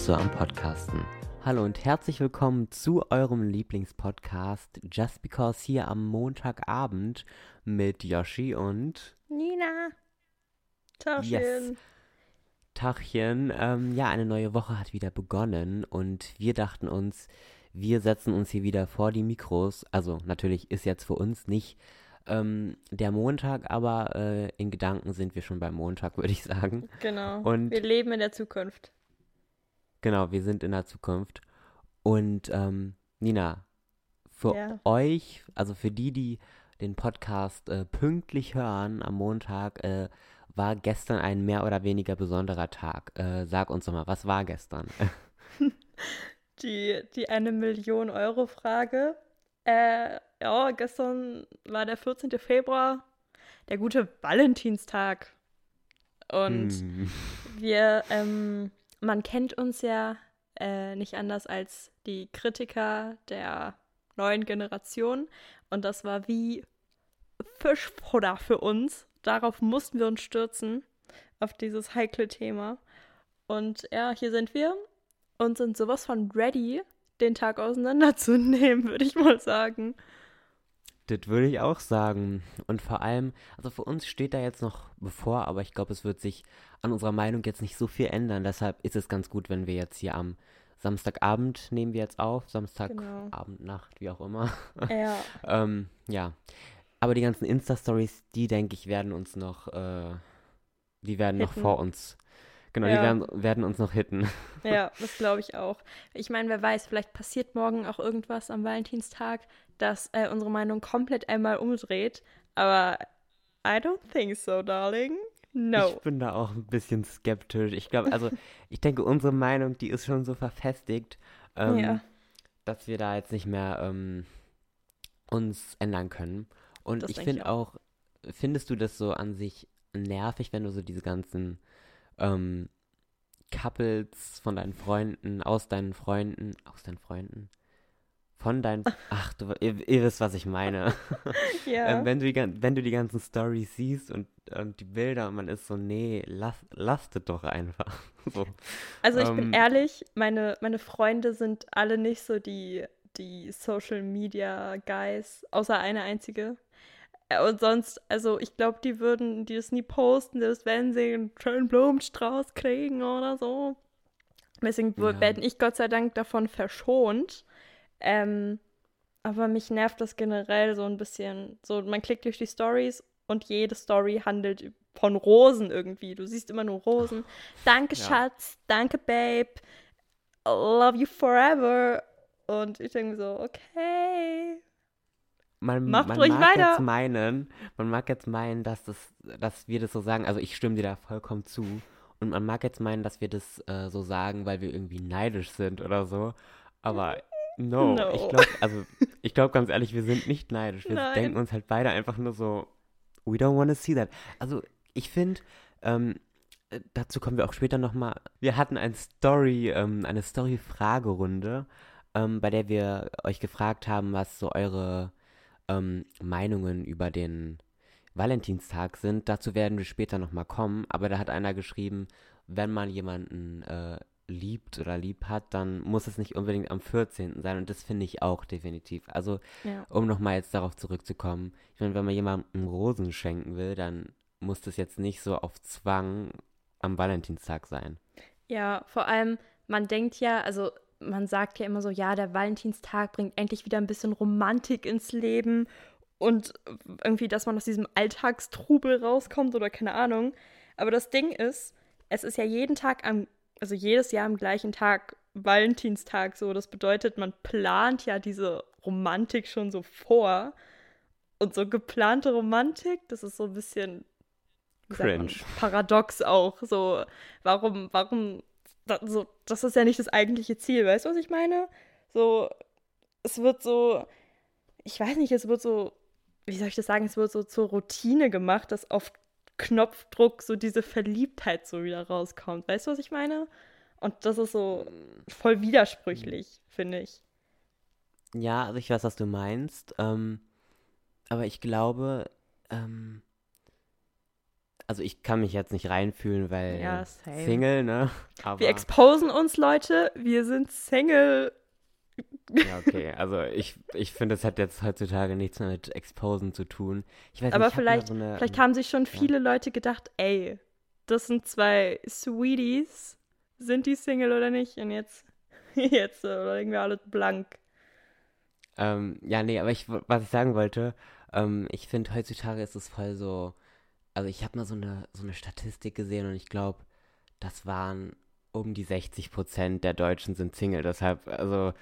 So am Podcasten. Hallo und herzlich willkommen zu eurem Lieblingspodcast Just Because hier am Montagabend mit Yoshi und Nina. Tachchen. Yes. Tachchen. Ähm, ja, eine neue Woche hat wieder begonnen und wir dachten uns, wir setzen uns hier wieder vor die Mikros. Also natürlich ist jetzt für uns nicht ähm, der Montag, aber äh, in Gedanken sind wir schon beim Montag, würde ich sagen. Genau. Und wir leben in der Zukunft. Genau, wir sind in der Zukunft. Und ähm, Nina, für Ja. euch, also für die, die den Podcast äh, pünktlich hören am Montag, äh, war gestern ein mehr oder weniger besonderer Tag. Äh, sag uns doch mal, was war gestern? Die, die eine Million Euro Frage. Äh, ja, gestern war der 14. Februar, der gute Valentinstag. Und Hm. wir, ähm, man kennt uns ja äh, nicht anders als die Kritiker der neuen Generation. Und das war wie Fischfutter für uns. Darauf mussten wir uns stürzen, auf dieses heikle Thema. Und ja, hier sind wir und sind sowas von ready, den Tag auseinanderzunehmen, würde ich mal sagen. Das würde ich auch sagen. Und vor allem, also für uns steht da jetzt noch bevor, aber ich glaube, es wird sich an unserer Meinung jetzt nicht so viel ändern. Deshalb ist es ganz gut, wenn wir jetzt hier am Samstagabend nehmen wir jetzt auf. Samstagabend, Genau. Nacht, wie auch immer. Ja, ähm, ja. Aber die ganzen Insta-Stories, die denke ich, werden uns noch, äh, die werden noch Hitten. vor uns. Genau, die Ja. werden, werden uns noch hitten. ja, das glaube ich auch. Ich meine, wer weiß, vielleicht passiert morgen auch irgendwas am Valentinstag, das äh, unsere Meinung komplett einmal umdreht. Aber I don't think so, darling. No. Ich bin da auch ein bisschen skeptisch. Ich glaube, also, ich denke, unsere Meinung, die ist schon so verfestigt, ähm, Ja. dass wir da jetzt nicht mehr ähm, uns ändern können. Und Das ich finde auch, findest du das so an sich nervig, wenn du so diese ganzen ähm, Couples von deinen Freunden, aus deinen Freunden, aus deinen Freunden, von deinen, ach, du, ihr, ihr wisst, was ich meine. ja. Ähm, wenn, du die, wenn du die ganzen Stories siehst und, und die Bilder und man ist so, nee, lass, lasst es doch einfach. so. Also ich Ähm, bin ehrlich, meine, meine Freunde sind alle nicht so die, die Social Media Guys, außer eine einzige. Äh, Und sonst, also ich glaube, die würden die das nie posten, selbst wenn sie einen schönen Blumenstrauß kriegen oder so. Deswegen Ja. werden ich Gott sei Dank davon verschont. Ähm, aber mich nervt das generell so ein bisschen. So, man klickt durch die Stories und jede Story handelt von Rosen irgendwie. Du siehst immer nur Rosen. Danke, Ja. Schatz. Danke, Babe. Love you forever. Und ich denke so, okay. Man, Macht man ruhig mag weiter. jetzt meinen, man mag jetzt meinen, dass das, dass wir das so sagen, also ich stimme dir da vollkommen zu. Und man mag jetzt meinen, dass wir das äh, so sagen, weil wir irgendwie neidisch sind oder so. Aber no, No. ich glaube, also ich glaube ganz ehrlich, wir sind nicht neidisch. Wir Nein. denken uns halt beide einfach nur so, we don't want to see that. Also ich finde, ähm, äh, dazu kommen wir auch später nochmal. Wir hatten ein Story, ähm, eine Story-Fragerunde, ähm, bei der wir euch gefragt haben, was so eure ähm, Meinungen über den Valentinstag sind. Dazu werden wir später nochmal kommen. Aber da hat einer geschrieben, wenn man jemanden äh, liebt oder lieb hat, dann muss es nicht unbedingt am 14. sein. Und das finde ich auch definitiv. Also, Ja. um nochmal jetzt darauf zurückzukommen, ich meine, wenn man jemandem Rosen schenken will, dann muss das jetzt nicht so auf Zwang am Valentinstag sein. Ja, vor allem, man denkt ja, also man sagt ja immer so, ja, der Valentinstag bringt endlich wieder ein bisschen Romantik ins Leben und irgendwie, dass man aus diesem Alltagstrubel rauskommt oder keine Ahnung. Aber das Ding ist, es ist ja jeden Tag am, also jedes Jahr am gleichen Tag Valentinstag so. Das bedeutet, man plant ja diese Romantik schon so vor. Und so geplante Romantik, das ist so ein bisschen Cringe. paradox auch. So, warum, warum, da, so, das ist ja nicht das eigentliche Ziel, weißt du, was ich meine? So, es wird so, ich weiß nicht, es wird so, wie soll ich das sagen, es wird so zur Routine gemacht, dass auf Knopfdruck so diese Verliebtheit so wieder rauskommt. Weißt du, was ich meine? Und das ist so voll widersprüchlich, finde ich. Ja, also ich weiß, was du meinst. Ähm, aber ich glaube, ähm, also ich kann mich jetzt nicht reinfühlen, weil Ja. Single, ne? Aber, Wir exposen uns, Leute. Wir sind Single. Ja, okay. Also ich, ich finde, es hat jetzt heutzutage nichts mehr mit Exposen zu tun. Ich weiß Aber nicht, ich hab vielleicht, so eine, vielleicht haben sich schon viele Leute gedacht, ey, das sind zwei Sweeties. Sind die Single oder nicht? Und jetzt, jetzt äh, legen wir alles blank. Ähm, ja, nee, aber ich, was ich sagen wollte, ähm, ich finde, heutzutage ist es voll so, also ich habe mal so eine, so eine Statistik gesehen und ich glaube, das waren um die 60 Prozent der Deutschen sind Single. Deshalb, also,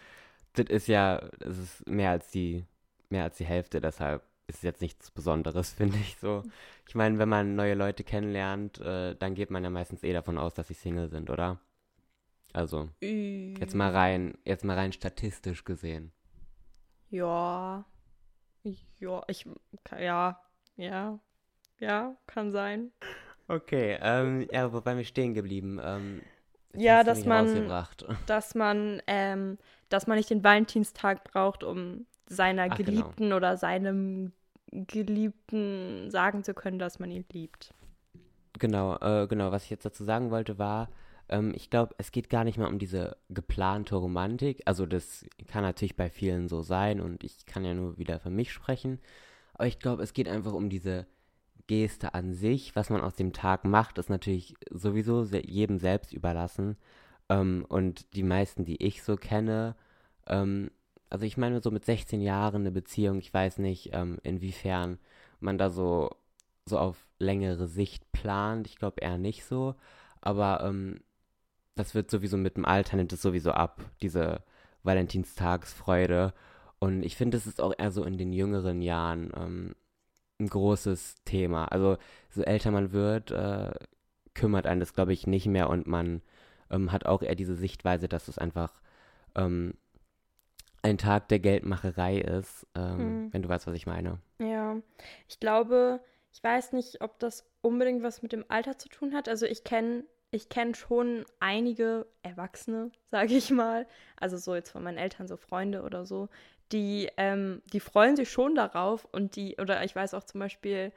das ist ja, das ist mehr als die, mehr als die Hälfte, deshalb ist es jetzt nichts Besonderes, finde ich so. Ich meine, wenn man neue Leute kennenlernt, äh, dann geht man ja meistens eh davon aus, dass sie Single sind, oder? Also, jetzt mal rein, jetzt mal rein statistisch gesehen. Ja. Ja, ich. Ja. Ja. Ja, kann sein. Okay, ähm, ja, wo waren wir stehen geblieben? Ähm, Ja, dass man-. Dass man, ähm, dass man nicht den Valentinstag braucht, um seiner Ach, genau. Geliebten oder seinem Geliebten sagen zu können, dass man ihn liebt. Genau, äh, genau, was ich jetzt dazu sagen wollte, war, ähm, ich glaube, es geht gar nicht mal um diese geplante Romantik. Also das kann natürlich bei vielen so sein und ich kann ja nur wieder für mich sprechen. Aber ich glaube, es geht einfach um diese Geste an sich. Was man aus dem Tag macht, ist natürlich sowieso jedem selbst überlassen. Ähm, und die meisten, die ich so kenne, ähm, also ich meine so mit 16 Jahren eine Beziehung, ich weiß nicht, ähm, inwiefern man da so, so auf längere Sicht plant. Ich glaube eher nicht so. Aber ähm, das wird sowieso mit dem Alter, nimmt es sowieso ab, diese Valentinstagsfreude. Und ich finde, es ist auch eher so in den jüngeren Jahren ähm, ein großes Thema. Also so älter man wird, äh, kümmert einen das, glaube ich, nicht mehr und man ähm, hat auch eher diese Sichtweise, dass es einfach ähm, ein Tag der Geldmacherei ist, ähm, Mhm. wenn du weißt, was ich meine. Ja, ich glaube, ich weiß nicht, ob das unbedingt was mit dem Alter zu tun hat. Also ich kenne ich kenn schon einige Erwachsene, sage ich mal, also so jetzt von meinen Eltern, so Freunde oder so, die, ähm, die freuen sich schon darauf und die, oder ich weiß auch zum Beispiel,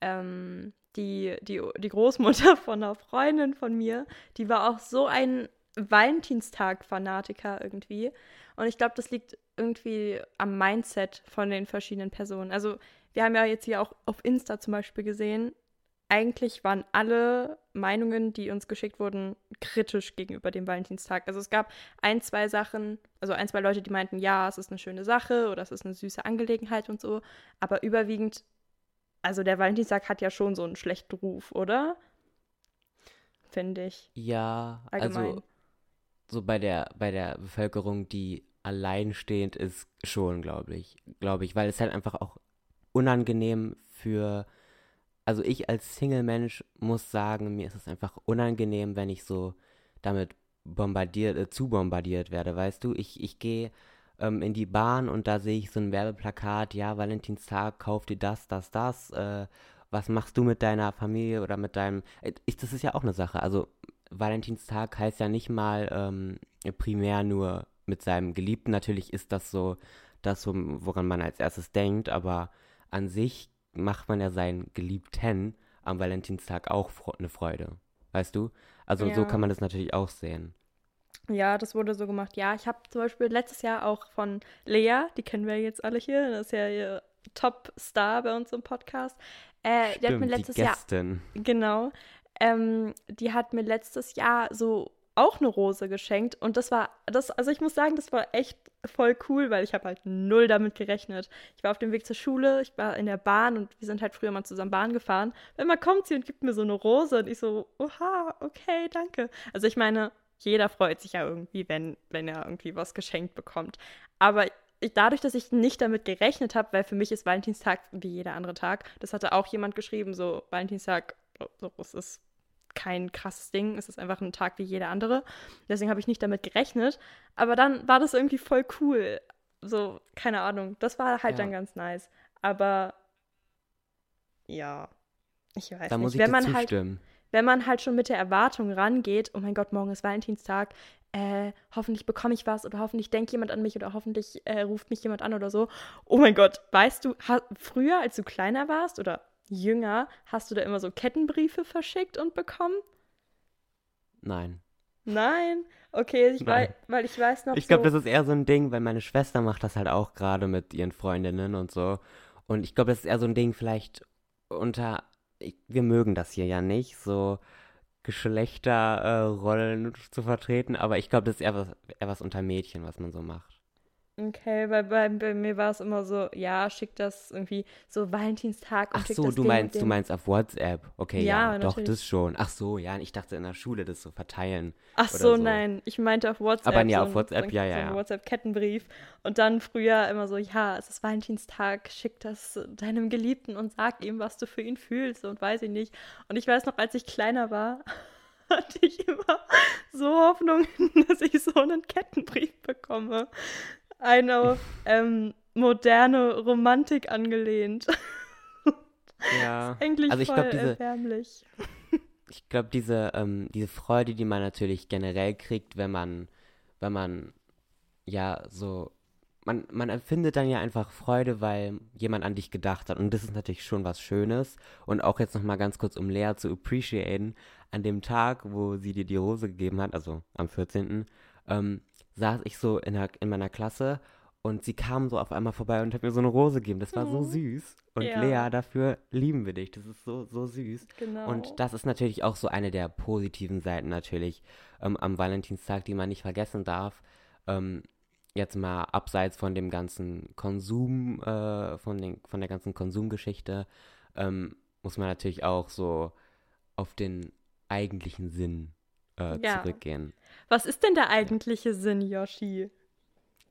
ähm, die, die, die Großmutter von einer Freundin von mir, die war auch so ein Valentinstag-Fanatiker irgendwie. Und ich glaube, das liegt irgendwie am Mindset von den verschiedenen Personen. Also wir haben ja jetzt hier auch auf Insta zum Beispiel gesehen, eigentlich waren alle Meinungen, die uns geschickt wurden, kritisch gegenüber dem Valentinstag. Also es gab ein, zwei Sachen, also ein, zwei Leute, die meinten, ja, es ist eine schöne Sache oder es ist eine süße Angelegenheit und so. Aber überwiegend, also der Valentinstag hat ja schon so einen schlechten Ruf, oder? Finde ich. Ja, Allgemein. also so bei der bei der Bevölkerung, die alleinstehend ist, schon, glaube ich, glaube ich, weil es halt einfach auch unangenehm für, also ich als Single-Mensch muss sagen, mir ist es einfach unangenehm, wenn ich so damit bombardiert, äh, zu bombardiert werde, weißt du? Ich ich gehe ähm, in die Bahn und da sehe ich so ein Werbeplakat, ja, Valentinstag, kauf dir das, das, das, äh, was machst du mit deiner Familie oder mit deinem, äh, ich, das ist ja auch eine Sache, also Valentinstag heißt ja nicht mal ähm, primär nur mit seinem Geliebten. Natürlich ist das so das, wo- woran man als erstes denkt, aber an sich macht man ja seinen Geliebten am Valentinstag auch eine Freude. Weißt du? Also so Ja. kann man das natürlich auch sehen. Ja, das wurde so gemacht. Ja, ich habe zum Beispiel letztes Jahr auch von Lea, die kennen wir jetzt alle hier, das ist ja ihr Top-Star bei uns im Podcast. Äh, die hat mir Stimmt, letztes Jahr. Genau. Ähm, die hat mir letztes Jahr so auch eine Rose geschenkt und das war das also ich muss sagen, das war echt voll cool, weil ich habe halt null damit gerechnet. Ich war auf dem Weg zur Schule, ich war in der Bahn und wir sind halt früher mal zusammen Bahn gefahren. Wenn man kommt sie und gibt mir so eine Rose und ich so, oha, okay, danke. Also ich meine, jeder freut sich ja irgendwie, wenn wenn er irgendwie was geschenkt bekommt. Aber ich, dadurch, dass ich nicht damit gerechnet habe, weil für mich ist Valentinstag wie jeder andere Tag. Das hatte auch jemand geschrieben, so Valentinstag, so, es ist kein krasses Ding, es ist einfach ein Tag wie jeder andere. Deswegen habe ich nicht damit gerechnet. Aber dann war das irgendwie voll cool. So, keine Ahnung. Das war halt Ja. dann ganz nice. Aber ja, ich weiß Da muss nicht. ich Wenn dir man halt zustimmen. Wenn man halt schon mit der Erwartung rangeht, oh mein Gott, morgen ist Valentinstag, äh, hoffentlich bekomme ich was oder hoffentlich denkt jemand an mich oder hoffentlich äh, ruft mich jemand an oder so. Oh mein Gott, weißt du, früher, als du kleiner warst oder jünger, hast du da immer so Kettenbriefe verschickt und bekommen? Nein. Nein? Okay, ich Nein. Weiß, weil ich weiß noch Ich glaube, so, das ist eher so ein Ding, weil meine Schwester macht das halt auch gerade mit ihren Freundinnen und so. Und ich glaube, das ist eher so ein Ding vielleicht unter, ich, wir mögen das hier ja nicht, so Geschlechterrollen zu vertreten, aber ich glaube, das ist eher was, eher was unter Mädchen, was man so macht. Okay, weil bei, bei mir war es immer so, ja, schick das irgendwie so Valentinstag und Ach so, das du meinst, du meinst auf WhatsApp. Okay, Ja, ja, doch, das schon. Ach so, ja, ich dachte in der Schule das so verteilen. Ach so, so. nein, ich meinte auf WhatsApp. Aber nee, so auf ein- WhatsApp, so ein, ja, so ja, ein ja. WhatsApp-Kettenbrief. Und dann früher immer so, ja, es ist Valentinstag, schick das deinem Geliebten und sag ihm, was du für ihn fühlst und weiß ich nicht. Und ich weiß noch, als ich kleiner war, hatte ich immer so Hoffnung, dass ich so einen Kettenbrief bekomme. Eine ähm, moderne Romantik angelehnt. Ja. Eigentlich Also ich voll glaub, diese- erbärmlich. Ich glaube, diese, ähm, diese Freude, die man natürlich generell kriegt, wenn man, wenn man ja so, man, man empfindet dann ja einfach Freude, weil jemand an dich gedacht hat. Und das ist natürlich schon was Schönes. Und auch jetzt nochmal ganz kurz, um Lea zu appreciaten, an dem Tag, wo sie dir die Rose gegeben hat, also am 14., ähm, saß ich so in, der, in meiner Klasse und sie kam so auf einmal vorbei und hat mir so eine Rose gegeben. Das war so Oh. süß. Und Ja. Lea, dafür lieben wir dich. Das ist so, so süß. Genau. Und das ist natürlich auch so eine der positiven Seiten natürlich ähm, am Valentinstag, die man nicht vergessen darf. Ähm, jetzt mal abseits von dem ganzen Konsum, äh, von, den, von der ganzen Konsumgeschichte, ähm, muss man natürlich auch so auf den eigentlichen Sinn äh, Ja. zurückgehen. Was ist denn der eigentliche Sinn, Yoshi?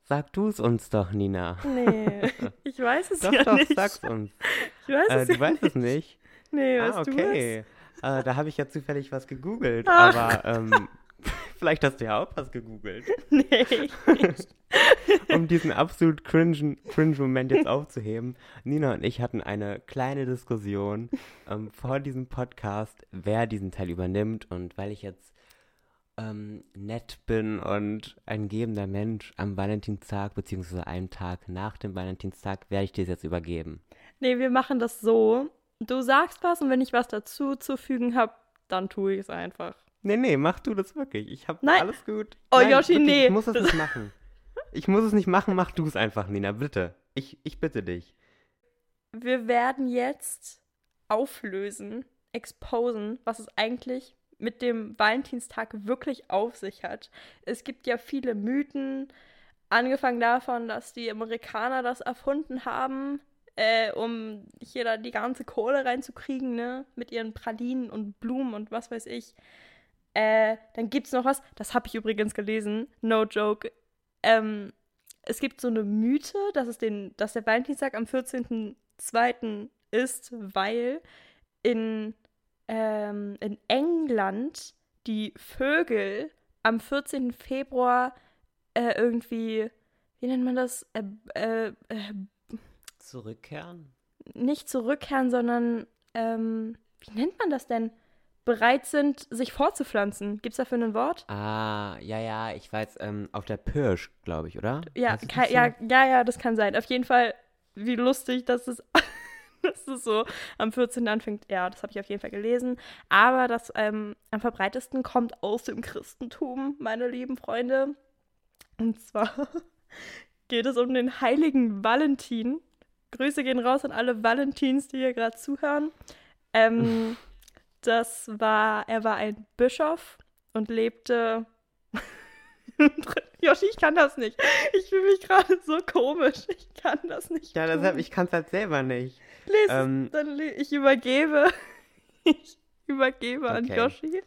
Sag du es uns doch, Nina. Nee, ich weiß es Doch, ja doch, nicht. sag's uns. Ich weiß Äh, es du ja weißt es nicht. nicht. Nee, Ah, weißt okay. Äh, da habe ich ja zufällig was gegoogelt, Ach. aber ähm, vielleicht hast du ja auch was gegoogelt. du es? Nee. um diesen absolut cringen, cringe Moment jetzt aufzuheben. Nina und ich hatten eine kleine Diskussion ähm, vor diesem Podcast, wer diesen Teil übernimmt. Und weil ich jetzt ähm, nett bin und ein gebender Mensch am Valentinstag, beziehungsweise einen Tag nach dem Valentinstag, werde ich dir das jetzt übergeben. nee, wir machen das so. Du sagst was und wenn ich was dazu zu fügen habe, dann tue ich es einfach. Nee, nee, mach du das wirklich. Ich hab Nein. alles gut. Oh, Nein, Yoshi, wirklich, nee. Ich muss es nicht machen. Ich muss es nicht machen, mach du es einfach, Nina, bitte. Ich, ich bitte dich. Wir werden jetzt auflösen, exposen, was es eigentlich mit dem Valentinstag wirklich auf sich hat. Es gibt ja viele Mythen, angefangen davon, dass die Amerikaner das erfunden haben, äh, um hier da die ganze Kohle reinzukriegen, ne? Mit ihren Pralinen und Blumen und was weiß ich. Äh, dann gibt es noch was, das habe ich übrigens gelesen, no joke. Ähm, es gibt so eine Mythe, dass, es den, dass der Valentinstag am 14.02. ist, weil in, ähm, in England die Vögel am 14. Februar äh, irgendwie, wie nennt man das? Äh, äh, äh, Zurückkehren? nicht zurückkehren, sondern ähm, wie nennt man das denn? Bereit sind, sich fortzupflanzen. Gibt es dafür ein Wort? Ah, ja, ja, ich weiß, ähm, auf der Pirsch, glaube ich, oder? Ja, ja, ja, ja, das kann sein. Auf jeden Fall, wie lustig, dass es, dass es so am 14. anfängt. Ja, das habe ich auf jeden Fall gelesen. Aber das ähm, am verbreitesten kommt aus dem Christentum, meine lieben Freunde. Und zwar geht es um den heiligen Valentin. Grüße gehen raus an alle Valentins, die hier gerade zuhören. Ähm, das war, er war ein Bischof und lebte. Joshi, ich kann das nicht. Ich fühle mich gerade so komisch. Ich kann das nicht. Ja, tun. deshalb, ich kann es halt selber nicht. Lese ähm, dann ich übergebe. Ich übergebe an Okay. Joshi.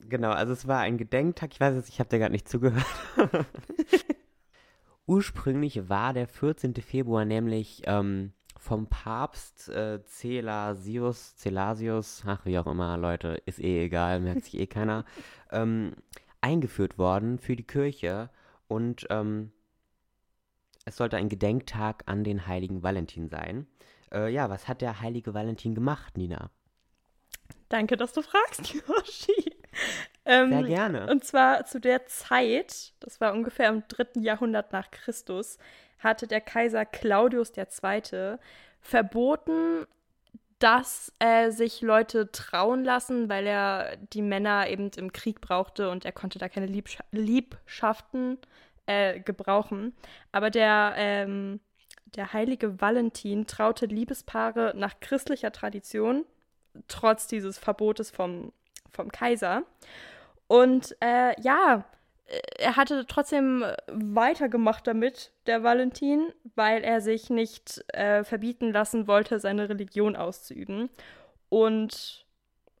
Genau, also es war ein Gedenktag. Ich weiß jetzt, ich habe dir gerade nicht zugehört. Ursprünglich war der 14. Februar nämlich ähm, vom Papst äh, Celasius, Celasius, ach wie auch immer, Leute, ist eh egal, merkt sich eh keiner, ähm, eingeführt worden für die Kirche und ähm, es sollte ein Gedenktag an den heiligen Valentin sein. Äh, ja, was hat der heilige Valentin gemacht, Nina? Danke, dass du fragst, Joshi. Ähm, Sehr gerne. Und zwar zu der Zeit, das war ungefähr im dritten Jahrhundert nach Christus, hatte der Kaiser Claudius II. verboten, dass äh, sich Leute trauen lassen, weil er die Männer eben im Krieg brauchte und er konnte da keine Liebsch Liebschaften äh, gebrauchen. Aber der, ähm, der heilige Valentin traute Liebespaare nach christlicher Tradition, trotz dieses Verbotes vom, vom Kaiser. Und äh, ja, er hatte trotzdem weitergemacht damit, der Valentin, weil er sich nicht äh, verbieten lassen wollte, seine Religion auszuüben. Und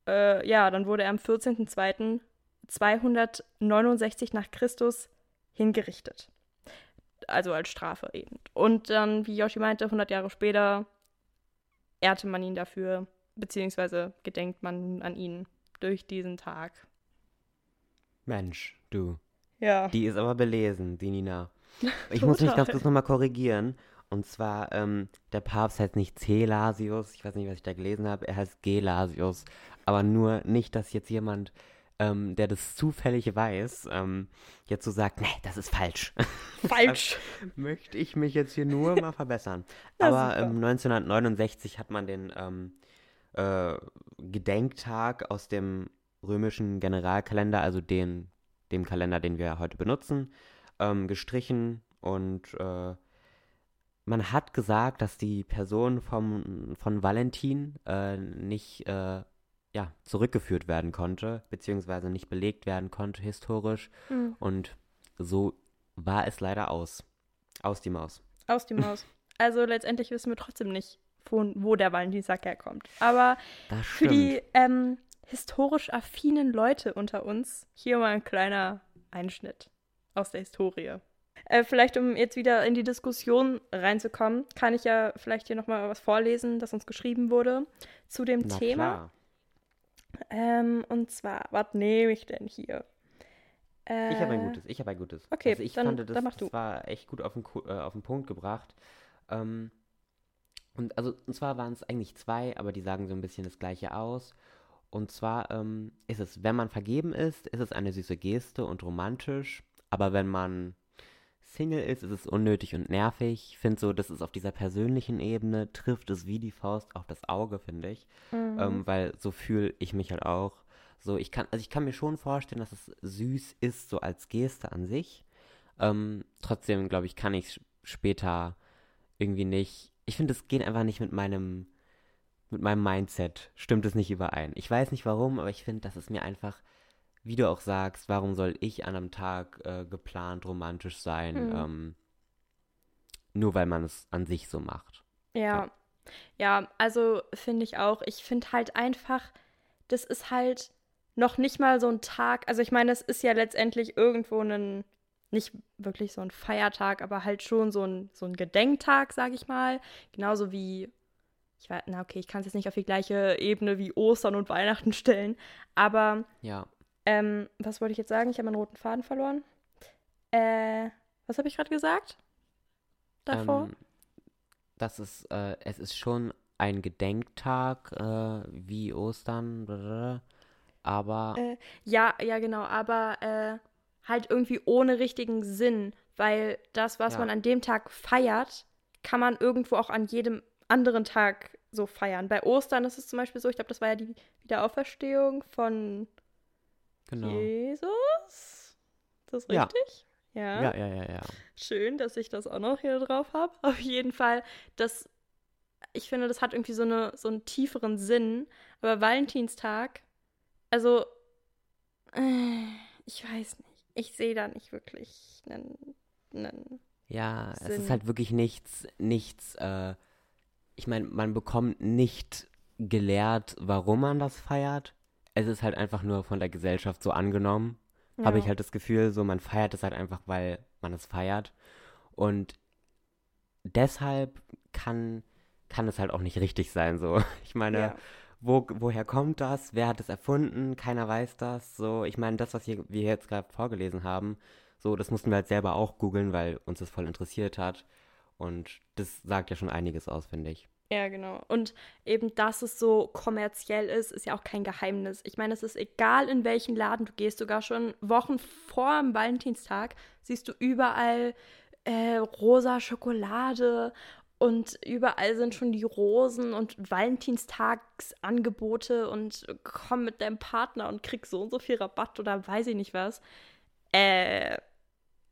äh, ja, dann wurde er am 14.02.269 nach Christus hingerichtet. Also als Strafe eben. Und dann, wie Yoshi meinte, 100 Jahre später ehrte man ihn dafür, beziehungsweise gedenkt man an ihn durch diesen Tag. Mensch, du. Ja. Die ist aber belesen, die Nina. Ich muss mich ganz kurz nochmal korrigieren. Und zwar, ähm, der Papst heißt nicht Celasius, ich weiß nicht, was ich da gelesen habe, er heißt Gelasius. Aber nur nicht, dass jetzt jemand, ähm, der das zufällig weiß, ähm, jetzt so sagt, nee, das ist falsch. Falsch. möchte ich mich jetzt hier nur mal verbessern. Aber super. ähm, 1969 hat man den ähm, äh, Gedenktag aus dem römischen Generalkalender, also den, dem Kalender, den wir heute benutzen, ähm, gestrichen und äh, man hat gesagt, dass die Person vom, von Valentin äh, nicht äh, ja, zurückgeführt werden konnte, beziehungsweise nicht belegt werden konnte historisch. Hm. Und so war es leider aus. Aus die Maus. Aus die Maus. Also letztendlich wissen wir trotzdem nicht, von wo der Valentinstag herkommt. Aber Das für die ähm, historisch affinen Leute unter uns, hier mal ein kleiner Einschnitt aus der Historie. Äh, vielleicht, um jetzt wieder in die Diskussion reinzukommen, kann ich ja vielleicht hier nochmal was vorlesen, das uns geschrieben wurde zu dem Na Thema. Ähm, und zwar, was nehme ich denn hier? Äh, Ich habe ein gutes, ich habe ein gutes. okay, also ich dann- fand, das, dann mach du. das war echt gut auf den, äh, auf den Punkt gebracht. Ähm, und also, und zwar waren es eigentlich zwei, aber die sagen so ein bisschen das Gleiche aus. Und zwar ähm, ist es, wenn man vergeben ist, ist es eine süße Geste und romantisch. Aber wenn man Single ist, ist es unnötig und nervig. Ich finde so, das ist auf dieser persönlichen Ebene, trifft es wie die Faust auf das Auge, finde ich. Mhm. Ähm, weil so fühle ich mich halt auch. So, ich kann, also ich kann mir schon vorstellen, dass es süß ist, so als Geste an sich. Ähm, trotzdem, glaube ich, kann ich es später irgendwie nicht. Ich finde, es geht einfach nicht mit meinem, mit meinem Mindset. Stimmt es nicht überein. Ich weiß nicht warum, aber ich finde, dass es mir einfach, wie du auch sagst, warum soll ich an einem Tag äh, geplant romantisch sein? Mhm. Ähm, nur weil man es an sich so macht. Ja, ja, also finde ich auch. Ich finde halt einfach, das ist halt noch nicht mal so ein Tag. Also ich meine, es ist ja letztendlich irgendwo ein, nicht wirklich so ein Feiertag, aber halt schon so ein, so ein Gedenktag, sage ich mal. Genauso wie, ich weiß, na okay, ich kann es jetzt nicht auf die gleiche Ebene wie Ostern und Weihnachten stellen. Aber Ja. ähm, was wollte ich jetzt sagen? Ich habe meinen roten Faden verloren. Äh, was habe ich gerade gesagt? Davor? Ähm, das ist, äh, es ist schon ein Gedenktag, äh, wie Ostern, aber Äh, ja, ja, genau, aber äh, halt irgendwie ohne richtigen Sinn, weil das, was Ja. man an dem Tag feiert, kann man irgendwo auch an jedem anderen Tag so feiern. Bei Ostern ist es zum Beispiel so, ich glaube, das war ja die Wiederauferstehung von genau. Jesus. Ist das Ja. richtig? Ja. Ja, ja, ja, ja. Schön, dass ich das auch noch hier drauf habe. Auf jeden Fall, das, ich finde, das hat irgendwie so, eine, so einen tieferen Sinn. Aber Valentinstag, also, äh, ich weiß nicht. Ich sehe da nicht wirklich einen. einen Ja, es Sinn. ist halt wirklich nichts, nichts, äh, ich meine, man bekommt nicht gelehrt, warum man das feiert. Es ist halt einfach nur von der Gesellschaft so angenommen. habe ich Ja. halt das Gefühl, so man feiert es halt einfach, weil man es feiert. Und deshalb kann, kann es halt auch nicht richtig sein, so. Ich meine, Ja. wo, woher kommt das? Wer hat es erfunden? Keiner weiß das. So, ich meine, das, was hier, wir jetzt gerade vorgelesen haben, so, das mussten wir halt selber auch googeln, weil uns das voll interessiert hat. Und das sagt ja schon einiges aus, finde ich. Ja, genau. Und eben, dass es so kommerziell ist, ist ja auch kein Geheimnis. Ich meine, es ist egal, in welchen Laden du gehst, sogar schon Wochen vor dem Valentinstag siehst du überall äh, rosa Schokolade und überall sind schon die Rosen und Valentinstagsangebote und komm mit deinem Partner und krieg so und so viel Rabatt oder weiß ich nicht was. Äh,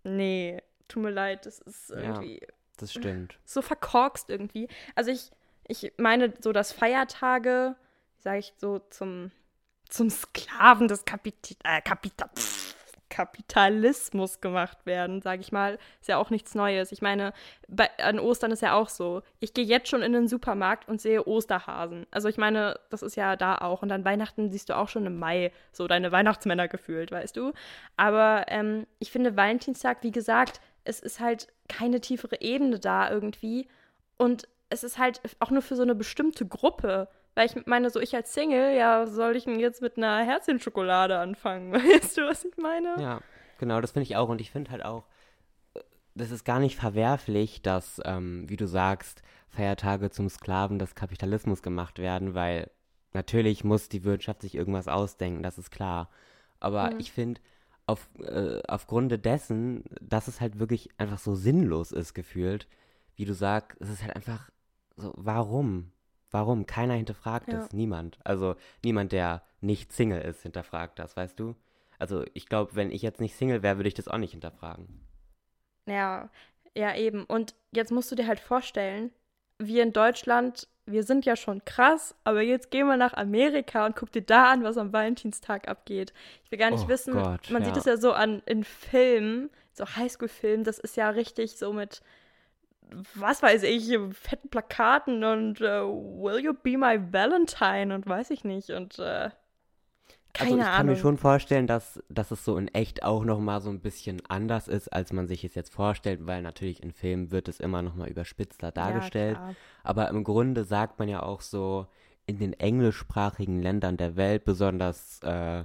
nee, tut mir leid, das ist irgendwie. Ja, das stimmt. So verkorkst irgendwie. Also ich, ich meine, so dass Feiertage, sage ich so, zum, zum Sklaven des Kapit äh, Kapital. Kapitalismus gemacht werden, sage ich mal, ist ja auch nichts Neues. Ich meine, bei, an Ostern ist ja auch so. Ich gehe jetzt schon in den Supermarkt und sehe Osterhasen. Also ich meine, das ist ja da auch. Und dann Weihnachten siehst du auch schon im Mai so deine Weihnachtsmänner gefühlt, weißt du. Aber ähm, ich finde Valentinstag, wie gesagt, es ist halt keine tiefere Ebene da irgendwie. Und es ist halt auch nur für so eine bestimmte Gruppe. Weil ich meine, so ich als Single, ja, soll ich denn jetzt mit einer Herzchenschokolade anfangen? Weißt du, was ich meine? Ja, genau, das finde ich auch. Und ich finde halt auch, das ist gar nicht verwerflich, dass, ähm, wie du sagst, Feiertage zum Sklaven des Kapitalismus gemacht werden, weil natürlich muss die Wirtschaft sich irgendwas ausdenken, das ist klar. Aber mhm. ich finde, auf, äh, aufgrund dessen, dass es halt wirklich einfach so sinnlos ist, gefühlt, wie du sagst, es ist halt einfach so, warum? Warum? Keiner hinterfragt ja. das. Niemand. Also niemand, der nicht Single ist, hinterfragt das, weißt du? Also ich glaube, wenn ich jetzt nicht Single wäre, würde ich das auch nicht hinterfragen. Ja, ja eben. Und jetzt musst du dir halt vorstellen, wir in Deutschland, wir sind ja schon krass, aber jetzt gehen wir nach Amerika und guck dir da an, was am Valentinstag abgeht. Ich will gar nicht oh wissen, Gott, man ja. sieht es ja so an in Filmen, so Highschool-Filmen, das ist ja richtig so mit was weiß ich, fetten Plakaten und uh, Will you be my Valentine und weiß ich nicht und äh, keine also ich Ahnung. kann mir schon vorstellen, dass, dass es so in echt auch nochmal so ein bisschen anders ist, als man sich es jetzt vorstellt, weil natürlich in Filmen wird es immer nochmal überspitzter dargestellt. Ja, aber im Grunde sagt man ja auch so, in den englischsprachigen Ländern der Welt, besonders äh,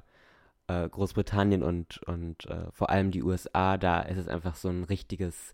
äh, Großbritannien und, und äh, vor allem die USA, da ist es einfach so ein richtiges,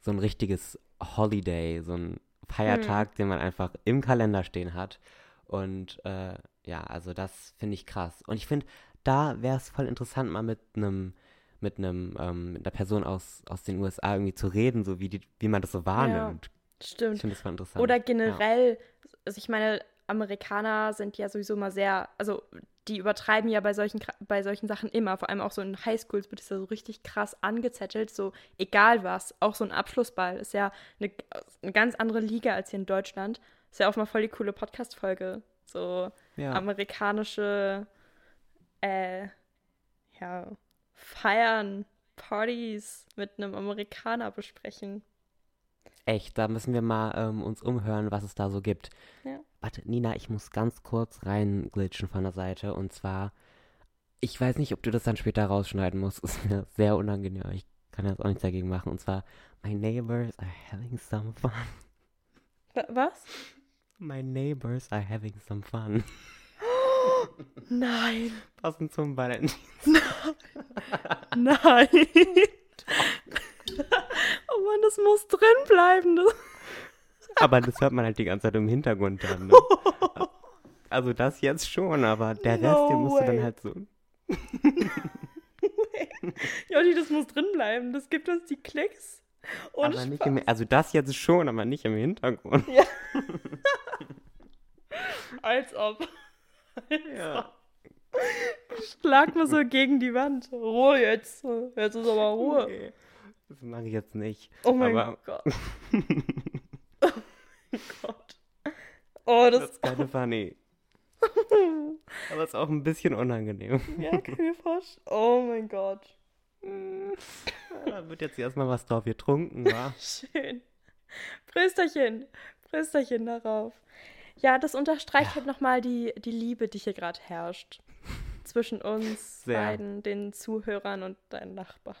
so ein richtiges Holiday, so ein Feiertag, hm. den man einfach im Kalender stehen hat. Und äh, ja, also das finde ich krass. Und ich finde, da wäre es voll interessant, mal mit einem mit einem ähm, mit einer Person aus, aus den USA irgendwie zu reden, so wie die, wie man das so wahrnimmt. Ja, stimmt. Ich finde das voll interessant. Oder generell, ja. also ich meine, Amerikaner sind ja sowieso mal sehr, also die übertreiben ja bei solchen, bei solchen Sachen immer, vor allem auch so in Highschools wird es ja so richtig krass angezettelt, so egal was, auch so ein Abschlussball ist ja eine, eine ganz andere Liga als hier in Deutschland. Ist ja auch mal voll die coole Podcast-Folge. So ja. amerikanische, äh, ja, Feiern, Partys mit einem Amerikaner besprechen. Echt, da müssen wir mal ähm, uns umhören, was es da so gibt. Ja. Warte, Nina, ich muss ganz kurz reinglitschen von der Seite. Und zwar, ich weiß nicht, ob du das dann später rausschneiden musst. Ist mir sehr unangenehm. Ich kann jetzt auch nichts dagegen machen. Und zwar, my neighbors are having some fun. Was? My neighbors are having some fun. Nein. Passend zum Valentin. Nein. oh Mann, das muss drin bleiben. Aber das hört man halt die ganze Zeit im Hintergrund dann. Ne? Also das jetzt schon, aber der no Rest, den musst way. du dann halt so. Jotti, das muss drin bleiben. Das gibt uns die Klicks. Und aber nicht im, also das jetzt schon, aber nicht im Hintergrund. Ja. Als ob. Als ja. Ob. Schlag mal so gegen die Wand. Ruhe jetzt. Jetzt ist aber Ruhe. Okay. Das mache ich jetzt nicht. Oh mein aber... Gott. Gott. Oh, das, ist keine funny. Aber ist auch ein bisschen unangenehm. Ja, Kühlfrosch. Oh mein Gott. Da wird jetzt erstmal was drauf getrunken, wa? Schön. Prösterchen. Prösterchen darauf. Ja, das unterstreicht ja. halt nochmal die, die Liebe, die hier gerade herrscht. Zwischen uns Sehr. beiden, den Zuhörern und deinen Nachbarn.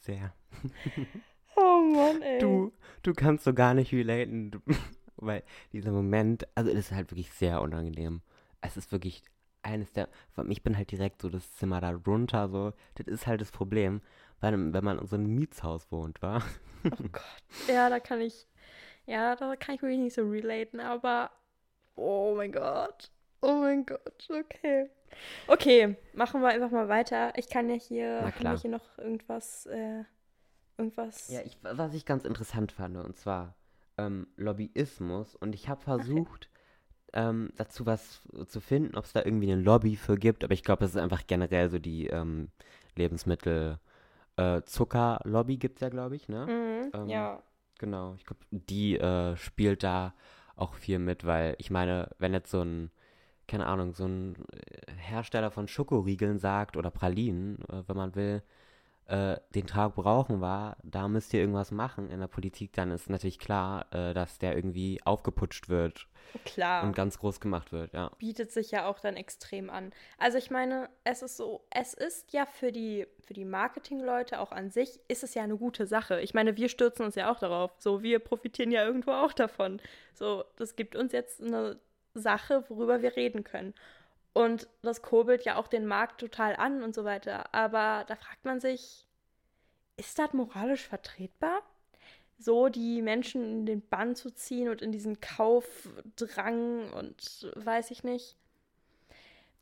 Sehr. Oh Mann, ey. Du, du kannst so gar nicht relaten, du, weil dieser Moment, also es ist halt wirklich sehr unangenehm. Es ist wirklich eines der, ich bin halt direkt so das Zimmer da runter, so, das ist halt das Problem, weil, wenn man in so einem Mietshaus wohnt, war. Oh Gott, ja, da kann ich, ja, da kann ich wirklich nicht so relaten, aber, oh mein Gott, oh mein Gott, okay. Okay, machen wir einfach mal weiter. Ich kann ja hier, haben wir hier noch irgendwas, äh, irgendwas. Ja, ich, was ich ganz interessant fand, und zwar, ähm, Lobbyismus und ich habe versucht, ähm, dazu was zu finden, ob es da irgendwie eine Lobby für gibt, aber ich glaube, das ist einfach generell so die ähm, Lebensmittel- äh, Zuckerlobby gibt es ja, glaube ich, ne? Mhm, Ähm, ja. Genau, ich glaube, die äh, spielt da auch viel mit, weil ich meine, wenn jetzt so ein, keine Ahnung, so ein äh, Hersteller von Schokoriegeln sagt oder Pralinen, äh, wenn man will, äh, den Tag brauchen wir, da müsst ihr irgendwas machen in der Politik, dann ist natürlich klar, äh, dass der irgendwie aufgeputscht wird Klar. und ganz groß gemacht wird, ja. bietet sich ja auch dann extrem an. Also ich meine, es ist so, es ist ja für die, für die Marketingleute auch an sich, ist es ja eine gute Sache. Ich meine, wir stürzen uns ja auch darauf. So, wir profitieren ja irgendwo auch davon. So, das gibt uns jetzt eine Sache, worüber wir reden können. Und das kurbelt ja auch den Markt total an und so weiter. Aber da fragt man sich, ist das moralisch vertretbar? so die Menschen in den Bann zu ziehen und in diesen Kaufdrang und weiß ich nicht.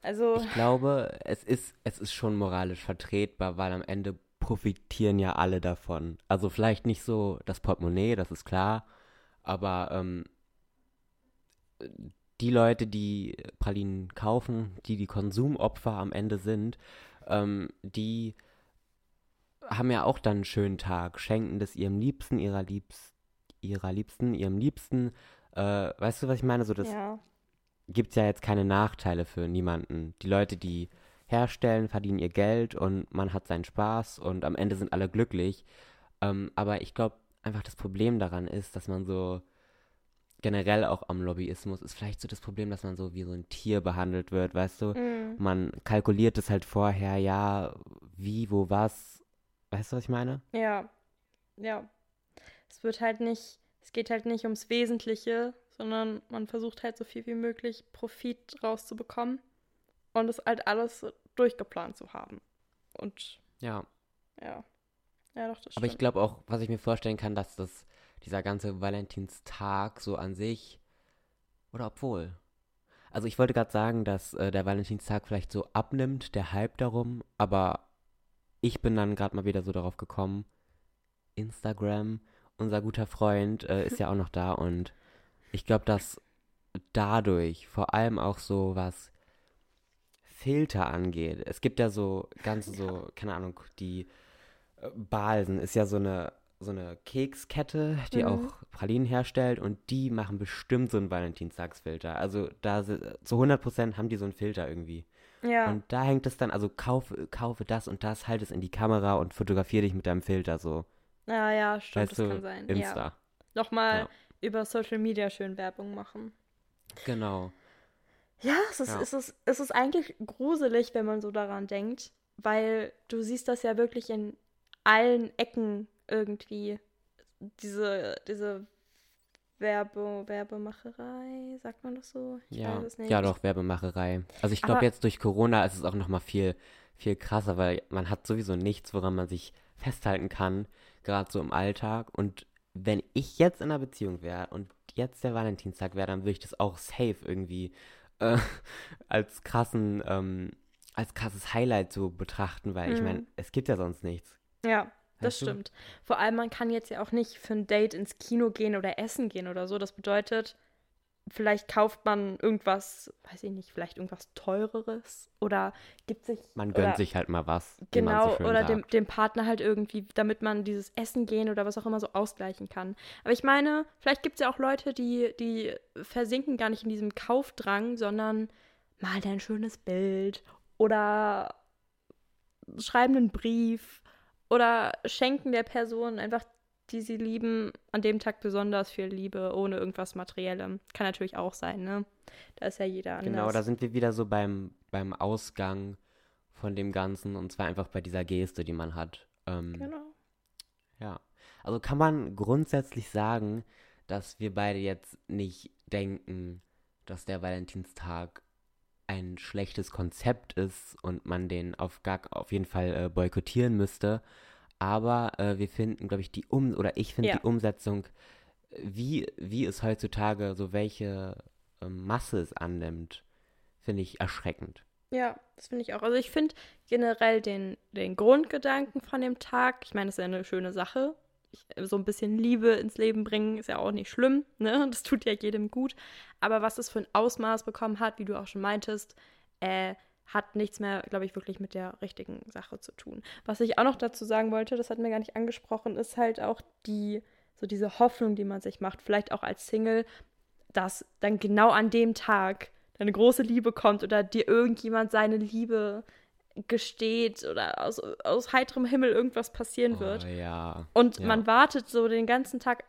Also, Ich glaube, es ist, es ist schon moralisch vertretbar, weil am Ende profitieren ja alle davon. Also vielleicht nicht so das Portemonnaie, das ist klar, aber ähm, die Leute, die Pralinen kaufen, die die Konsumopfer am Ende sind, ähm, die haben ja auch dann einen schönen Tag, schenken das ihrem Liebsten, ihrer Liebsten, ihrer Liebsten, ihrem Liebsten. Äh, weißt du, was ich meine? So, das ja. gibt es ja jetzt keine Nachteile für niemanden. Die Leute, die herstellen, verdienen ihr Geld und man hat seinen Spaß und am Ende sind alle glücklich. Ähm, aber ich glaube, einfach das Problem daran ist, dass man so generell auch am Lobbyismus ist vielleicht so das Problem, dass man so wie so ein Tier behandelt wird, weißt du? Mm, Man kalkuliert es halt vorher, ja, wie, wo, was. Weißt du, was ich meine? ja. Ja. Es wird halt nicht, es geht halt nicht ums Wesentliche, sondern man versucht halt so viel wie möglich Profit rauszubekommen und es halt alles durchgeplant zu haben. Und Ja. ja. Ja, doch, das Aber ich stimmt. glaube auch, was ich mir vorstellen kann, dass das, dieser ganze Valentinstag so an sich, oder obwohl. Also ich wollte gerade sagen, dass äh, der Valentinstag vielleicht so abnimmt, der Hype darum, aber ich bin dann gerade mal wieder so darauf gekommen, Instagram, unser guter Freund, äh, ist ja auch noch da und ich glaube, dass dadurch vor allem auch so was Filter angeht. Es gibt ja so ganz so, keine Ahnung, die äh, Balsen ist ja so eine so eine Kekskette, die Mhm. auch Pralinen herstellt und die machen bestimmt so einen Valentinstagsfilter. Also da zu 100% haben die so einen Filter irgendwie. Ja, Und da hängt es dann, also kaufe, kaufe das und das, halt es in die Kamera und fotografiere dich mit deinem Filter so. ja, ja, stimmt, weißt das kann sein. Insta. Ja. Nochmal Ja. über Social Media schön Werbung machen. Genau. Ja, es ist, Ja. Es, ist, es ist eigentlich gruselig, wenn man so daran denkt, weil du siehst das ja wirklich in allen Ecken irgendwie. Diese, diese Werbe, Werbemacherei, sagt man das so? Ich Ja, weiß es nicht. ja doch, Werbemacherei. Also ich glaube jetzt durch Corona ist es auch nochmal viel, viel krasser, weil man hat sowieso nichts, woran man sich festhalten kann, gerade so im Alltag. Und wenn ich jetzt in einer Beziehung wäre und jetzt der Valentinstag wäre, dann würde ich das auch safe irgendwie äh, als krassen, ähm, als krasses Highlight so betrachten, weil ich Mhm. meine, es gibt ja sonst nichts. Ja, das du? stimmt. Vor allem, man kann jetzt ja auch nicht für ein Date ins Kino gehen oder essen gehen oder so. Das bedeutet, vielleicht kauft man irgendwas, weiß ich nicht, vielleicht irgendwas Teureres oder gibt sich. Man oder, gönnt sich halt mal was. Genau, so oder dem, dem Partner halt irgendwie, damit man dieses Essen gehen oder was auch immer so ausgleichen kann. Aber ich meine, vielleicht gibt es ja auch Leute, die, die versinken gar nicht in diesem Kaufdrang, sondern mal ein schönes Bild oder schreiben einen Brief oder schenken der Person einfach, die sie lieben, an dem Tag besonders viel Liebe, ohne irgendwas Materiellem. Kann natürlich auch sein, ne? Da ist ja jeder anders. Genau, da sind wir wieder so beim, beim Ausgang von dem Ganzen und zwar einfach bei dieser Geste, die man hat. Ähm, Genau. Ja. Also kann man grundsätzlich sagen, dass wir beide jetzt nicht denken, dass der Valentinstag ein schlechtes Konzept ist und man den auf gar auf jeden Fall äh, boykottieren müsste. Aber äh, wir finden, glaube ich, die Um oder ich finde Ja. die Umsetzung, äh, wie, wie es heutzutage so welche ähm, Masse es annimmt, finde ich erschreckend. Ja, das finde ich auch. Also ich finde generell den, den Grundgedanken von dem Tag, ich meine, das ist ja eine schöne Sache. So ein bisschen Liebe ins Leben bringen, ist ja auch nicht schlimm, ne? Das tut ja jedem gut. Aber was es für ein Ausmaß bekommen hat, wie du auch schon meintest, äh, hat nichts mehr, glaube ich, wirklich mit der richtigen Sache zu tun. Was ich auch noch dazu sagen wollte, das hat mir gar nicht angesprochen, ist halt auch die, so diese Hoffnung, die man sich macht, vielleicht auch als Single, dass dann genau an dem Tag deine große Liebe kommt oder dir irgendjemand seine Liebe gesteht oder aus, aus heiterem Himmel irgendwas passieren Oh, wird. ja. Und ja. man wartet so den ganzen Tag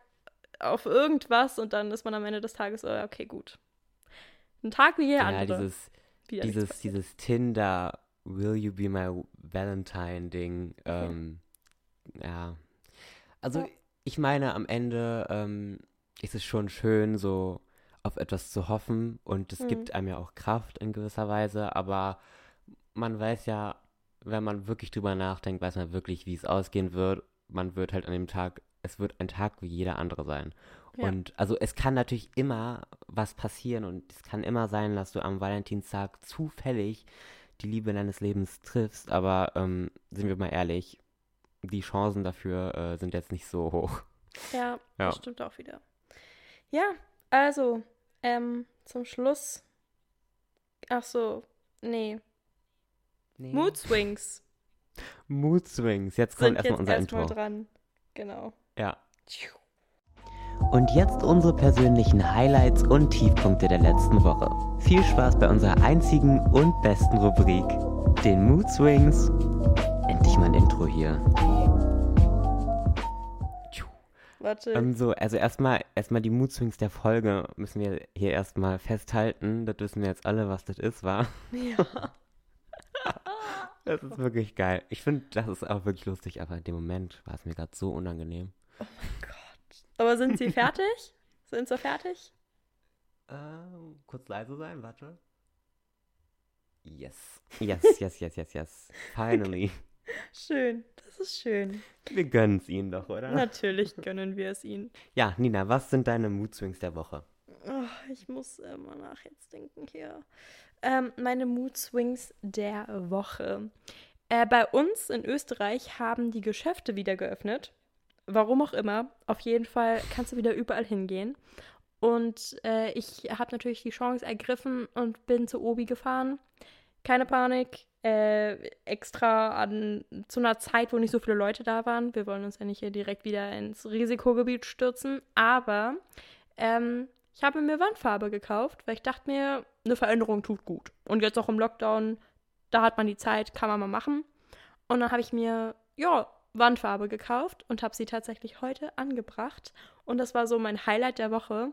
auf irgendwas und dann ist man am Ende des Tages so, ja, okay, gut. Ein Tag wie jeder Ja, andere. dieses, Wieder dieses, dieses Tinder Will you be my Valentine Ding. Ähm, ja. Also Ja. ich meine, am Ende ähm, ist es schon schön, so auf etwas zu hoffen und es Mhm. gibt einem ja auch Kraft in gewisser Weise, aber man weiß ja, wenn man wirklich drüber nachdenkt, weiß man wirklich, wie es ausgehen wird. Man wird halt an dem Tag, es wird ein Tag wie jeder andere sein. Ja. Und also es kann natürlich immer was passieren und es kann immer sein, dass du am Valentinstag zufällig die Liebe deines Lebens triffst, aber ähm, sind wir mal ehrlich, die Chancen dafür äh, sind jetzt nicht so hoch. Ja, Ja. das stimmt auch wieder. Ja, also, ähm, zum Schluss. Ach so, nee. Mood Swings Mood Swings. Jetzt kommt erstmal jetzt unser erstmal Intro. dran. Genau. Ja. Und jetzt unsere persönlichen Highlights und Tiefpunkte der letzten Woche. Viel Spaß bei unserer einzigen und besten Rubrik, den Mood Swings. Endlich mal ein Intro hier. Warte. Ähm, so, also erstmal erstmal die Mood Swings der Folge müssen wir hier erstmal festhalten. Das wissen wir jetzt alle, was das ist, war. ja. Das ist wirklich geil. Ich finde, das ist auch wirklich lustig, aber in dem Moment war es mir gerade so unangenehm. Aber sind sie fertig? Sind sie fertig? Ähm, kurz leise sein, warte. Yes. Yes, yes, yes, yes, yes. Finally. Schön. Das ist schön. Wir gönnen es ihnen doch, oder? Natürlich gönnen wir es ihnen. Ja, Nina, was sind deine Mood Swings der Woche? Oh, ich muss mal nach jetzt denken hier. Ähm, meine Mood Swings der Woche. Äh, bei uns in Österreich haben die Geschäfte wieder geöffnet. Warum auch immer. Auf jeden Fall kannst du wieder überall hingehen. Und äh, ich habe natürlich die Chance ergriffen und bin zu Obi gefahren. Keine Panik. Äh, extra an, zu einer Zeit, wo nicht so viele Leute da waren. Wir wollen uns ja nicht hier direkt wieder ins Risikogebiet stürzen. Aber ähm, ich habe mir Wandfarbe gekauft, weil ich dachte mir, eine Veränderung tut gut. Und jetzt auch im Lockdown, da hat man die Zeit, kann man mal machen. Und dann habe ich mir, ja, Wandfarbe gekauft und habe sie tatsächlich heute angebracht. Und das war so mein Highlight der Woche,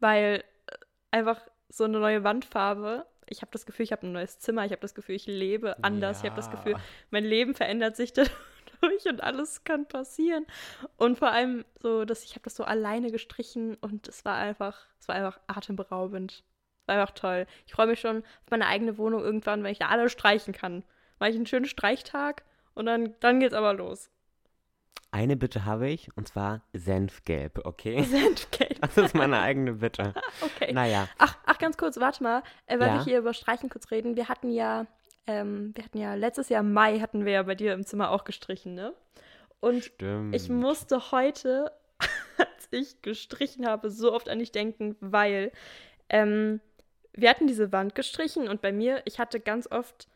weil äh, einfach so eine neue Wandfarbe. Ich habe das Gefühl, ich habe ein neues Zimmer. Ich habe das Gefühl, ich lebe anders. Ich habe das Gefühl, mein Leben verändert sich dadurch und alles kann passieren. Und vor allem so, dass ich habe das so alleine gestrichen und es war einfach, es war einfach atemberaubend. War einfach toll. Ich freue mich schon auf meine eigene Wohnung irgendwann, wenn ich da alles streichen kann. Mache ich einen schönen Streichtag und dann, dann geht's aber los. Eine Bitte habe ich, und zwar Senfgelb, okay? Senfgelb. Das ist meine eigene Bitte. Okay. Naja, Ach, ach, ganz kurz, warte mal, äh, weil Ja? wir hier über Streichen kurz reden. Wir hatten ja, ähm, wir hatten ja letztes Jahr Mai hatten wir ja bei dir im Zimmer auch gestrichen, ne? Und stimmt. ich musste heute, als ich gestrichen habe, so oft an dich denken, weil ähm, wir hatten diese Wand gestrichen und bei mir, ich hatte ganz oft,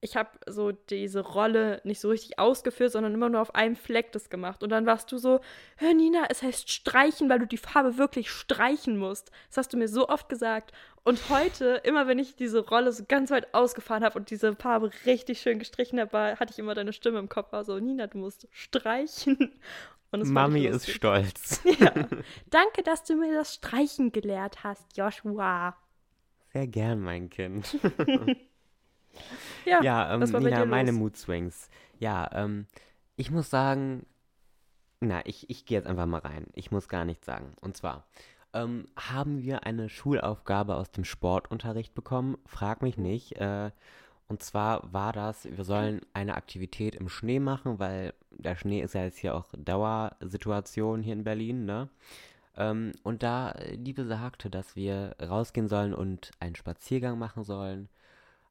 ich habe so diese Rolle nicht so richtig ausgeführt, sondern immer nur auf einem Fleck das gemacht. Und dann warst du so, hör Nina, es heißt streichen, weil du die Farbe wirklich streichen musst. Das hast du mir so oft gesagt. Und heute, immer wenn ich diese Rolle so ganz weit ausgefahren habe und diese Farbe richtig schön gestrichen habe, hatte ich immer deine Stimme im Kopf, war so, Nina, du musst streichen. Mami ist stolz. Ja. Danke, dass du mir das Streichen gelehrt hast, Joshua. Sehr gern, mein Kind. Ja, Ja, ähm, Nina, meine? Mood Swings. Ja, ähm, ich muss sagen, na, ich, ich gehe jetzt einfach mal rein. Ich muss gar nichts sagen. Und zwar ähm, haben wir eine Schulaufgabe aus dem Sportunterricht bekommen. Frag mich nicht. Äh, und zwar war das, wir sollen eine Aktivität im Schnee machen, weil der Schnee ist ja jetzt hier auch Dauersituation hier in Berlin, ne? Ähm, und da äh, die besagte, dass wir rausgehen sollen und einen Spaziergang machen sollen,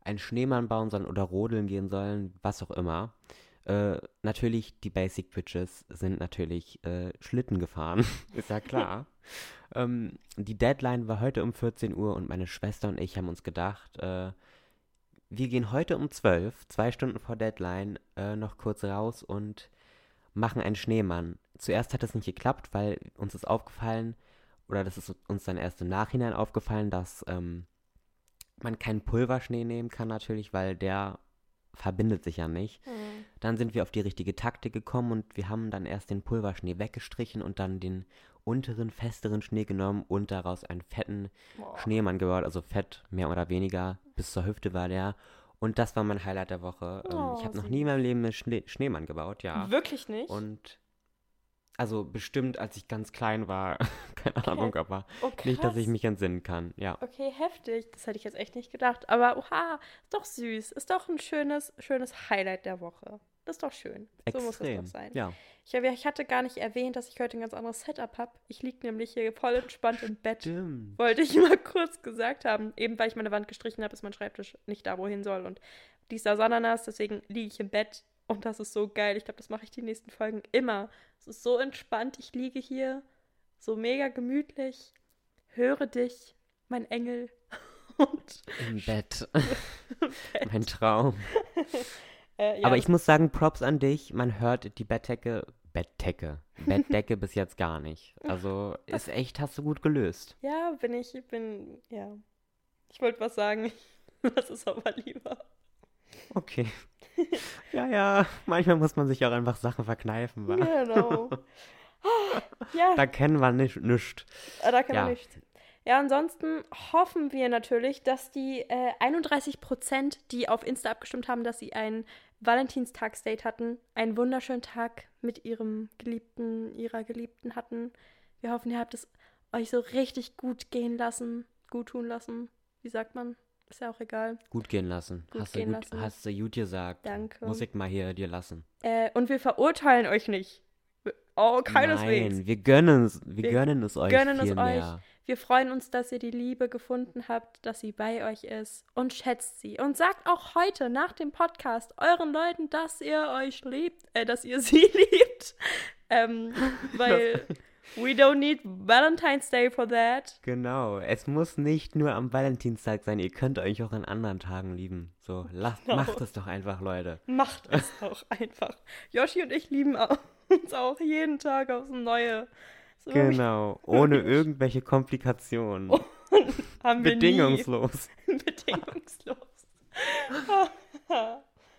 einen Schneemann bauen sollen oder rodeln gehen sollen, was auch immer. äh, natürlich, die Basic Bitches sind natürlich äh, Schlitten gefahren. ist ja klar. ähm, die Deadline war heute um 14 Uhr und meine Schwester und ich haben uns gedacht, äh, wir gehen heute um 12, zwei Stunden vor Deadline, äh, noch kurz raus und machen einen Schneemann. Zuerst hat es nicht geklappt, weil uns ist aufgefallen, oder das ist uns dann erst im Nachhinein aufgefallen, dass ähm, man keinen Pulverschnee nehmen kann natürlich, weil der verbindet sich ja nicht. Mhm. Dann sind wir auf die richtige Taktik gekommen und wir haben dann erst den Pulverschnee weggestrichen und dann den unteren, festeren Schnee genommen und daraus einen fetten Boah. Schneemann gebaut, also fett, mehr oder weniger, bis zur Hüfte war der. Und das war mein Highlight der Woche. Ähm, Oh, ich habe noch nie in meinem Leben einen Schnee Schneemann gebaut, ja. Wirklich nicht? Und also bestimmt, als ich ganz klein war, keine Okay. Ahnung, aber oh, nicht, dass ich mich entsinnen kann, ja. Okay, heftig. Das hätte ich jetzt echt nicht gedacht. Aber oha, ist doch süß. Ist doch ein schönes, schönes Highlight der Woche. Das ist doch schön. So muss es Extrem, doch sein. ja. Ich, ich hatte gar nicht erwähnt, dass ich heute ein ganz anderes Setup habe. Ich liege nämlich hier voll entspannt im Bett. Stimmt. Wollte ich mal kurz gesagt haben. Eben weil ich meine Wand gestrichen habe, ist mein Schreibtisch nicht da, wohin soll. Und die ist da Ananas, deswegen liege ich im Bett. Und das ist so geil. Ich glaube, das mache ich die nächsten Folgen immer. Es ist so entspannt. Ich liege hier so mega gemütlich, höre dich, mein Engel. Und Im Bett. mein Traum. Äh, ja, aber ich muss sagen, Props an dich. Man hört die Bettdecke, Bettdecke, Bettdecke bis jetzt gar nicht. Also ist echt, hast du gut gelöst. Ja, bin ich, bin, ja. Ich wollte was sagen. Das ist aber lieber. Okay. ja, ja, manchmal muss man sich auch einfach Sachen verkneifen, wa? Genau. Ah, ja, Da kennen wir nicht, nischt. Äh, Da kann Ja. man nicht. Ja, ansonsten hoffen wir natürlich, dass die äh, 31 Prozent, die auf Insta abgestimmt haben, dass sie ein Valentinstagsdate hatten, einen wunderschönen Tag mit ihrem Geliebten, ihrer Geliebten hatten. Wir hoffen, ihr habt es euch so richtig gut gehen lassen, gut tun lassen. Wie sagt man? Ist ja auch egal. Gut gehen lassen. Gut hast, du gehen gut, lassen. hast du gut gesagt. Danke. Muss ich mal hier dir lassen. Äh, und wir verurteilen euch nicht. Oh, keineswegs. Nein, wir gönnen es, wir, Wir gönnen es euch gönnen es euch. mehr. Wir freuen uns, dass ihr die Liebe gefunden habt, dass sie bei euch ist und schätzt sie. Und sagt auch heute nach dem Podcast euren Leuten, dass ihr euch liebt, äh, dass ihr sie liebt. Ähm, weil we don't need Valentine's Day for that. Genau, es muss nicht nur am Valentinstag sein, ihr könnt euch auch an anderen Tagen lieben. So, lasst, Genau. macht es doch einfach, Leute. Macht es doch einfach. Yoshi und ich lieben uns auch jeden Tag aufs Neue. So Genau, ohne irgendwelche Komplikationen. Bedingungslos. Bedingungslos.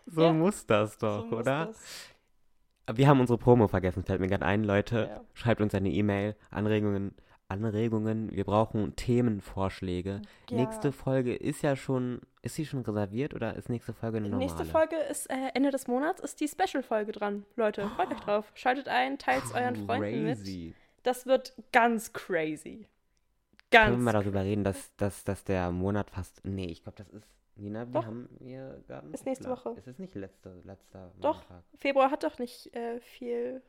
So Ja. muss das So doch, muss oder? das. Wir haben unsere Promo vergessen, fällt mir gerade ein, Leute. Ja. Schreibt uns eine E-Mail, Anregungen, Anregungen. Wir brauchen Themenvorschläge. Ja. Nächste Folge ist ja schon, ist sie schon reserviert oder ist nächste Folge eine normale? nächste Folge ist äh, Ende des Monats, ist die Special-Folge dran. Leute, freut euch drauf. Schaltet ein, teilt es euren Freunden mit. Das wird ganz crazy. Können wir Ganz. mal darüber reden, dass, dass, dass der Monat fast. Nee, ich glaube, das ist. Nina, wir Doch. haben wir gar Ist nächste Woche. Es ist nicht letzte, letzter Doch. Montag. Februar hat doch nicht äh, viel.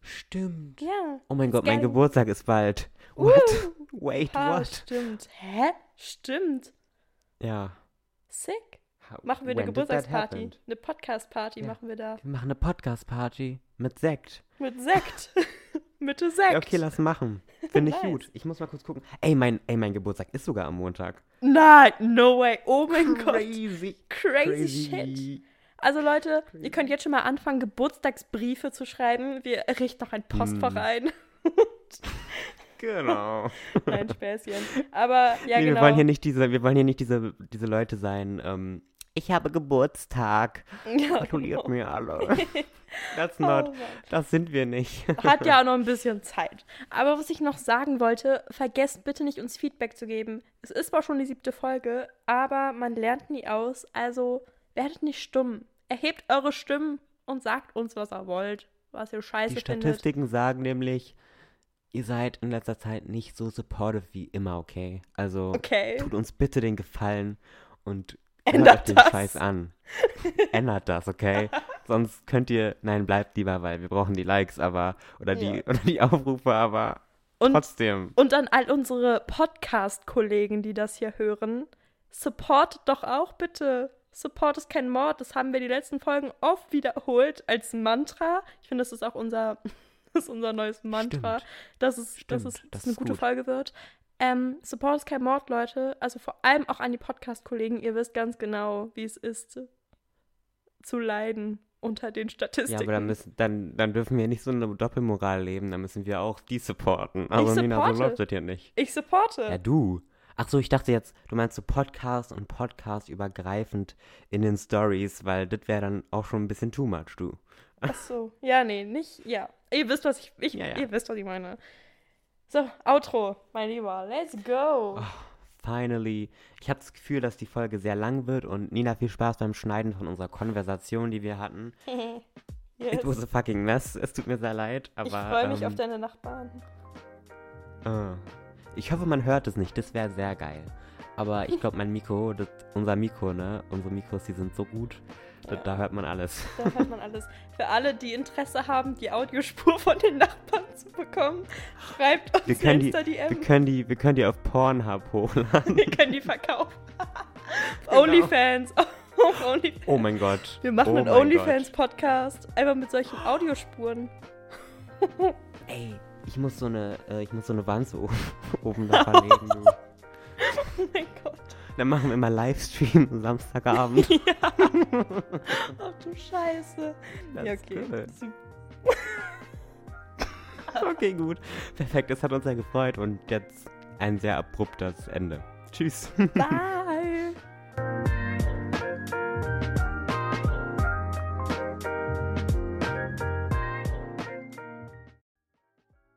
Stimmt. Ja. Oh mein Gott, mein geil. Geburtstag ist bald. Uh, What? Wait, ha, what? Stimmt. Hä? Stimmt. Ja. Sick. How- Machen wir eine Geburtstagsparty. Eine Podcast-Party Ja. machen wir da. Wir machen eine Podcast-Party mit Sekt. Mit Sekt. Mit Sekt. Ja, okay, lass machen. Finde ich Nice. gut. Ich muss mal kurz gucken. Ey, mein, ey, mein Geburtstag ist sogar am Montag. Nein, no way. Oh mein Gott. Crazy. Crazy, shit. Also Leute, ihr könnt jetzt schon mal anfangen, Geburtstagsbriefe zu schreiben. Wir richten noch ein Postfach Mm. ein. Genau. Nein, Späßchen. Aber ja, nee, genau. wir wollen hier nicht diese, wir wollen hier nicht diese, diese Leute sein. Ähm, ich habe Geburtstag. ja, Gratuliert genau. mir alle. That's Oh not. Mann. Das sind wir nicht. Hat ja auch noch ein bisschen Zeit. Aber was ich noch sagen wollte, vergesst bitte nicht, uns Feedback zu geben. Es ist zwar schon die siebte Folge, aber man lernt nie aus. Also werdet nicht stumm. Erhebt eure Stimmen und sagt uns, was ihr wollt, was ihr scheiße Die findet. Statistiken sagen nämlich, ihr seid in letzter Zeit nicht so supportive wie immer, okay? Also Okay. tut uns bitte den Gefallen und Ändert euch den das. Scheiß an. Ändert das, okay? Sonst könnt ihr, nein, bleibt lieber, weil wir brauchen die Likes, aber, oder die, Ja. oder die Aufrufe, aber Und trotzdem. Und an all unsere Podcast-Kollegen, die das hier hören, support doch auch bitte. Support ist kein Mord. Das haben wir die letzten Folgen oft wiederholt als Mantra. Ich finde, das ist auch unser, das ist unser neues Mantra, Stimmt. dass es, Stimmt, dass es das eine gute gut. Folge wird. Ähm, Support ist kein Mord, Leute. Also vor allem auch an die Podcast-Kollegen. Ihr wisst ganz genau, wie es ist, zu leiden unter den Statistiken. Ja, aber dann, müssen, dann, dann dürfen wir nicht so eine Doppelmoral leben. Dann müssen wir auch die supporten. Aber Nina, so supporte. läuft das hier nicht. ich supporte. Ja, du. Ach so, ich dachte jetzt, du meinst so Podcast und Podcast übergreifend in den Stories, weil das wäre dann auch schon ein bisschen too much, du. Ach so. Ja, nee, nicht. Ja. Ihr wisst, was ich. ich Ja, ja. Ihr wisst, was ich meine. So, Outro, mein Lieber. Let's go. Finally. Ich habe das Gefühl, dass die Folge sehr lang wird und Nina, viel Spaß beim Schneiden von unserer Konversation, die wir hatten. yes. It was a fucking mess. Es tut mir sehr leid, aber. ich freue mich ähm, auf deine Nachbarn. ah. Ich hoffe, man hört es nicht. Das wäre sehr geil. Aber ich glaube, mein Mikro, das, unser Mikro, ne? Unsere Mikros, die sind so gut. Da, Ja. da hört man alles. Da hört man alles. Für alle, die Interesse haben, die Audiospur von den Nachbarn zu bekommen, schreibt uns Wir können die, Insta-DM. wir können die, wir können die auf Pornhub hochladen. Wir können die verkaufen. Genau. Onlyfans. Onlyfans. Oh mein Gott. Wir machen oh einen Onlyfans-Podcast. Einfach mit solchen Audiospuren. Ey, ich muss so eine, äh, ich muss so eine Wanze oben, oben da verlegen, du. Oh mein Gott. Dann machen wir immer Livestream Samstagabend. Ja. Ach du Scheiße. Das ja, ist okay. cool. Okay, gut. Perfekt, das hat uns sehr gefreut und jetzt ein sehr abruptes Ende. Tschüss. Bye.